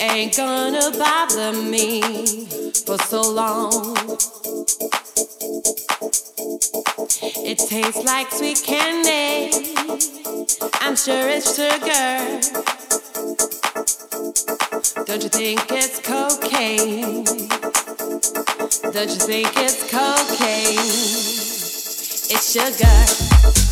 ain't gonna bother me for so long. It tastes like sweet candy. I'm sure it's sugar. Don't you think it's cocaine? Don't you think it's cocaine? It's sugar.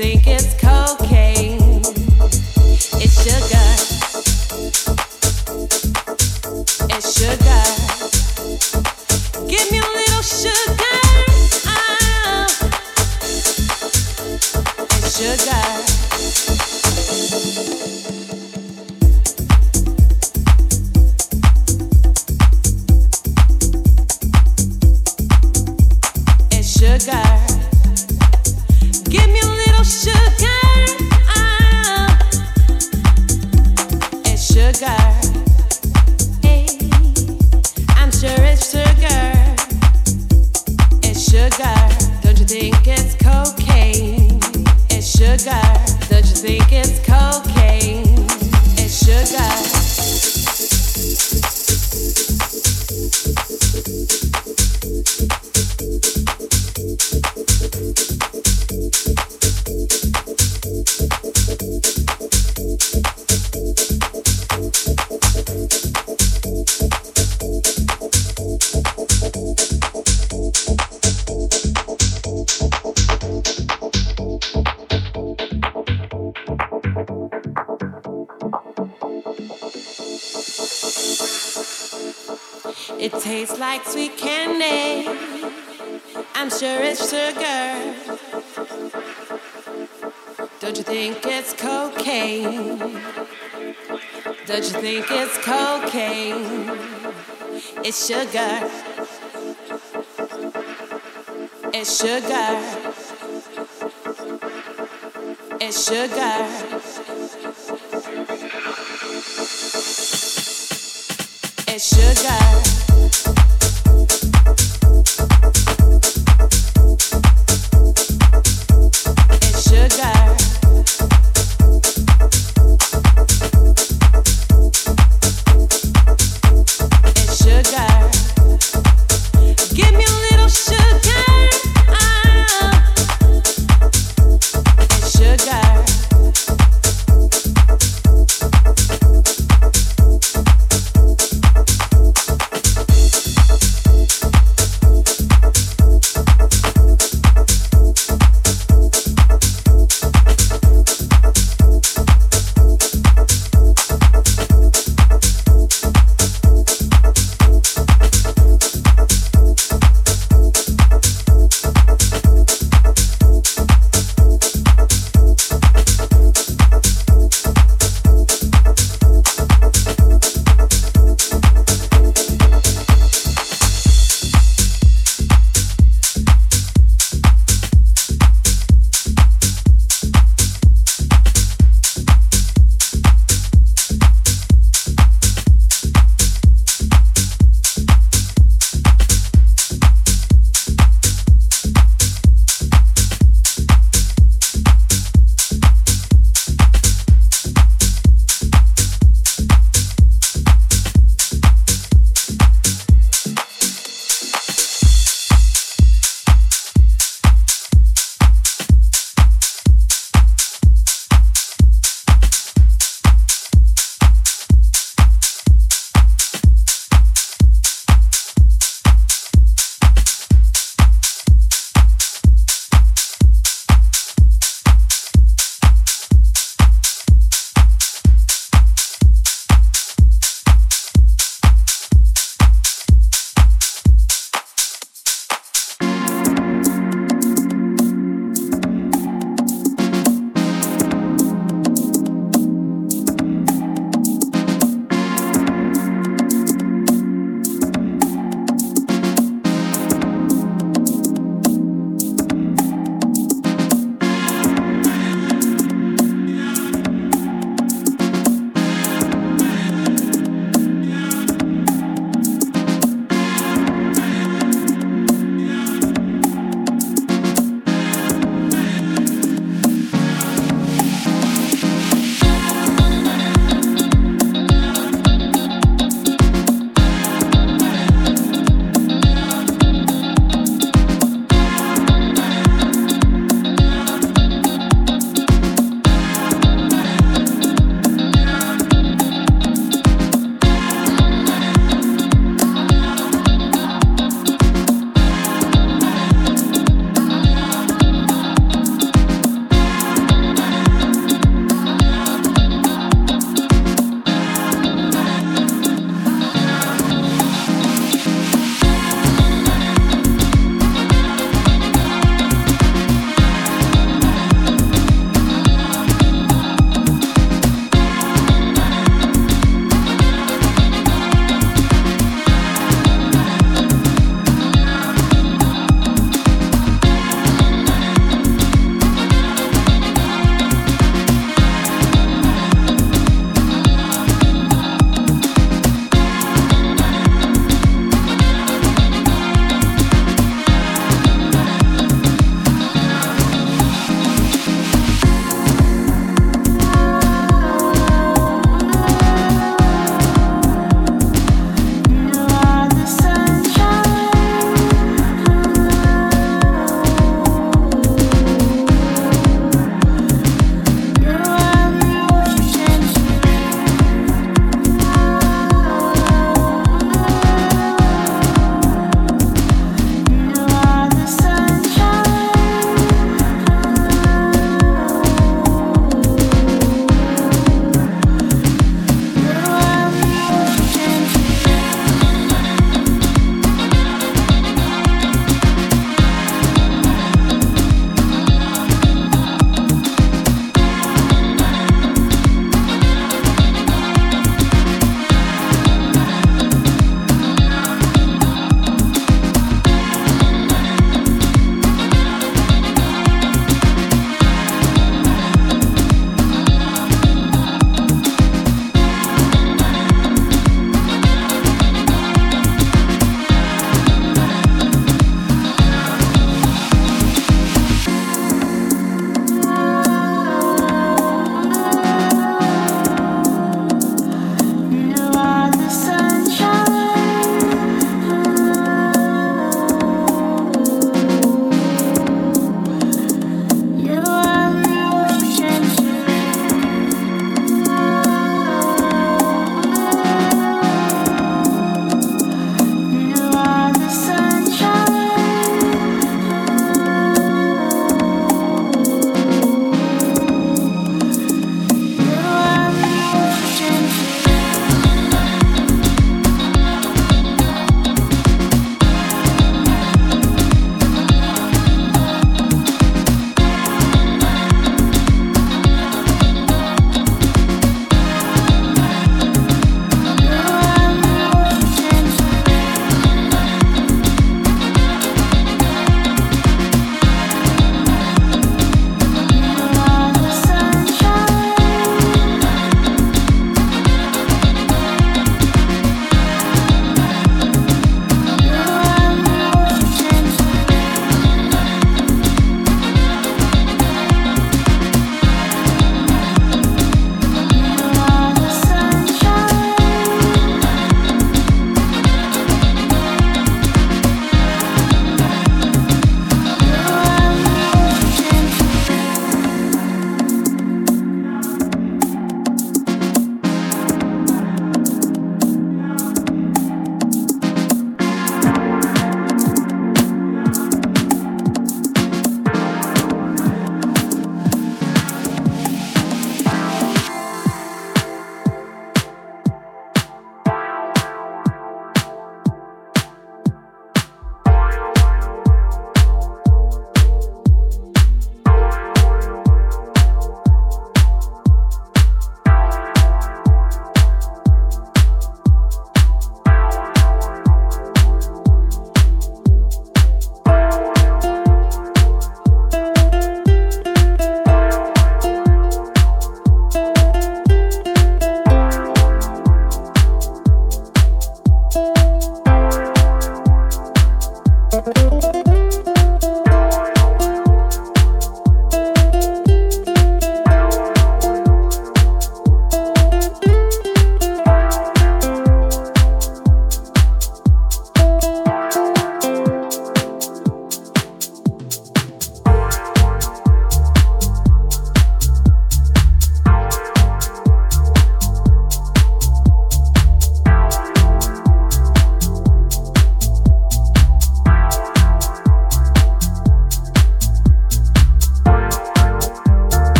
Think it's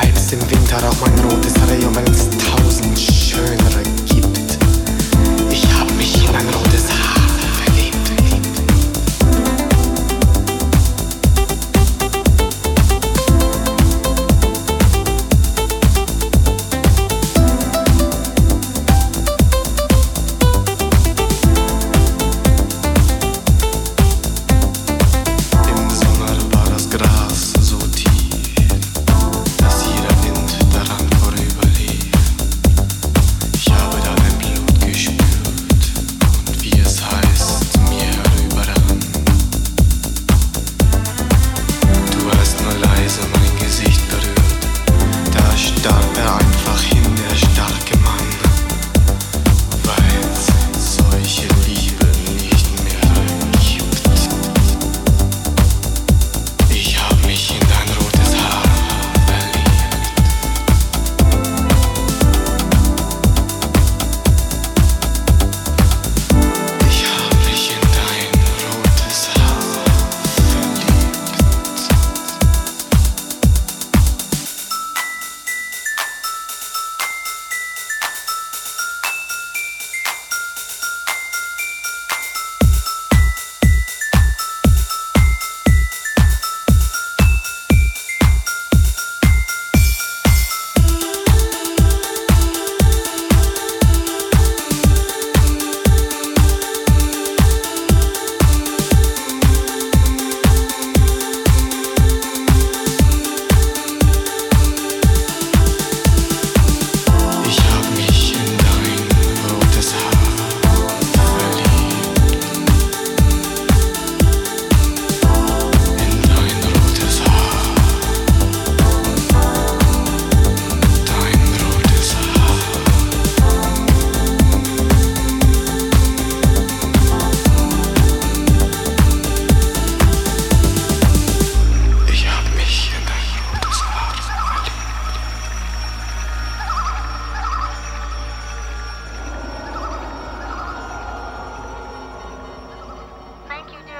bleibst im Winter auch mein rotes Reh wenn es tausend schönere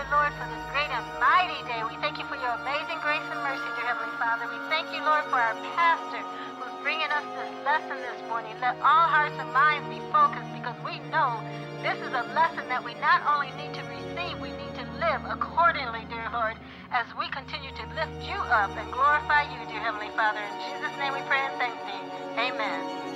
Lord, for this great and mighty day. We thank you for your amazing grace and mercy, dear Heavenly Father. We thank you, Lord, for our pastor who's bringing us this lesson this morning. Let all hearts and minds be focused because we know this is a lesson that we not only need to receive, we need to live accordingly, dear Lord, as we continue to lift you up and glorify you, dear Heavenly Father. In Jesus' name we pray and thank thee. Amen.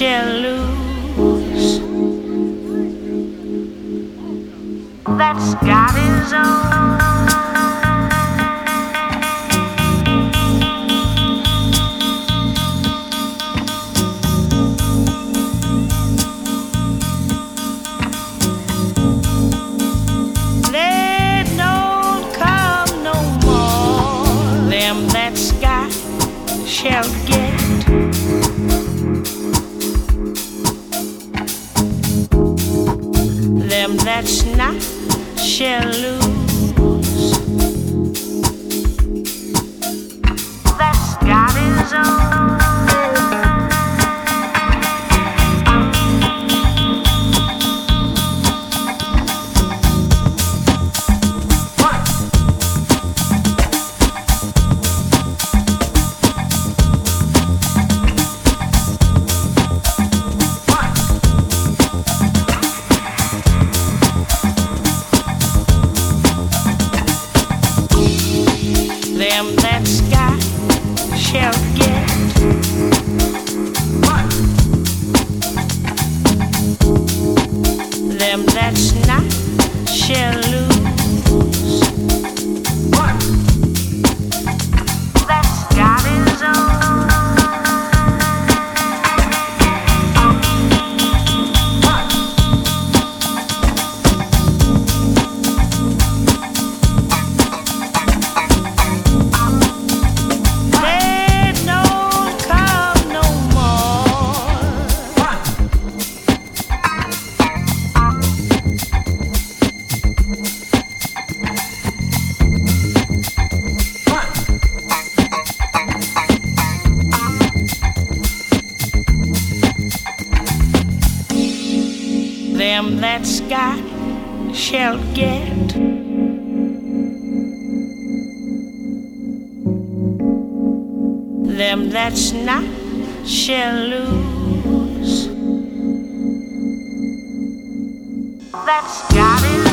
Shall. That's got his